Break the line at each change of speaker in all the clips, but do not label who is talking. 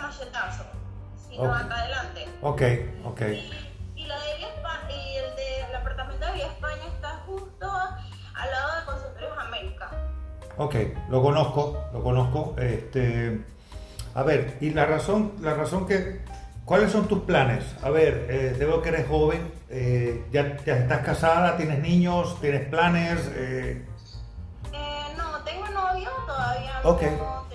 cachetazo, sino
Ok.
acá adelante.
Ok, ok.
Y, y la de Vía Espa- y el de el apartamento de Vía España está justo al lado de Consultorios América.
Ok, lo conozco, lo conozco. Este, a ver, y la razón, la razón que, ¿cuáles son tus planes? A ver, eh, veo que eres joven, eh, ya, ya estás casada, tienes niños, tienes planes. eh,
Eh, no, tengo novio, todavía
Ok.
no tenemos un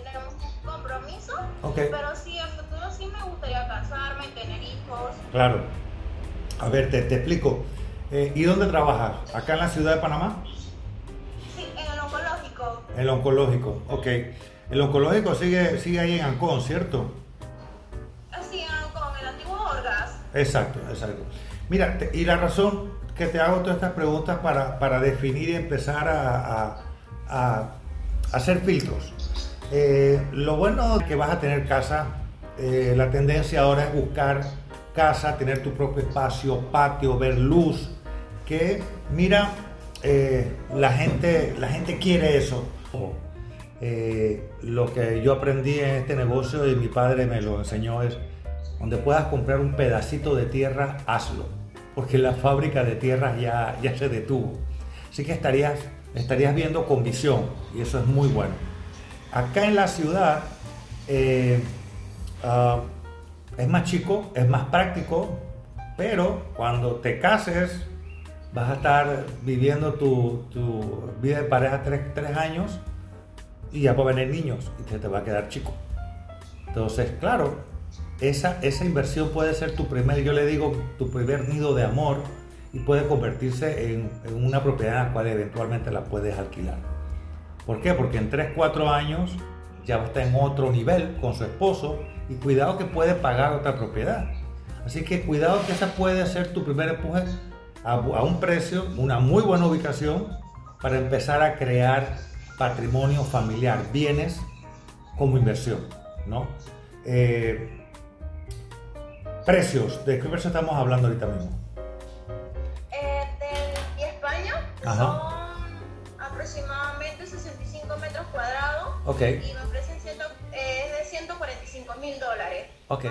compromiso,
Ok.
pero sí, a futuro sí me gustaría casarme, tener hijos.
claro. A ver, te, te explico. Eh, ¿Y dónde trabajas? ¿Acá en la ciudad de Panamá?
Sí, en el oncológico.
El oncológico, ok. El oncológico sigue, sigue ahí en Ancón, ¿cierto?
Ah, con el antiguo Orgas.
Exacto, exacto. Mira, te- y la razón que te hago todas estas preguntas para, para definir y empezar a, a- a hacer filtros. Eh, lo bueno que vas a tener casa, eh, la tendencia ahora es buscar casa, tener tu propio espacio, patio, ver luz, que mira, eh, la, gente, la gente quiere eso. Lo que yo aprendí en este negocio y mi padre me lo enseñó es, donde puedas comprar un pedacito de tierra, hazlo, porque la fábrica de tierra ya, ya se detuvo. Así que estarías, estarías viendo con visión y eso es muy bueno. Acá en la ciudad eh, ah, es más chico, es más práctico, pero cuando te cases vas a estar viviendo tu, tu vida de pareja tres, tres años y ya pueden venir niños y te, te va a quedar chico. Entonces, claro, esa, esa inversión puede ser tu primer, yo le digo, tu primer nido de amor y puede convertirse en, en una propiedad en la cual eventualmente la puedes alquilar. ¿Por qué? Porque en 3, 4 años ya estar en otro nivel con su esposo y cuidado que puede pagar otra propiedad. Así que cuidado que esa puede ser tu primer empuje a, a un precio, una muy buena ubicación para empezar a crear patrimonio familiar, bienes como inversión, ¿no? Eh, precios, ¿de qué precio estamos hablando ahorita mismo?
Eh, España
Ajá.
Aproximadamente 65 metros cuadrados
Ok,
y me ofrecen ciento- eh, es de 145 mil dólares.
ok.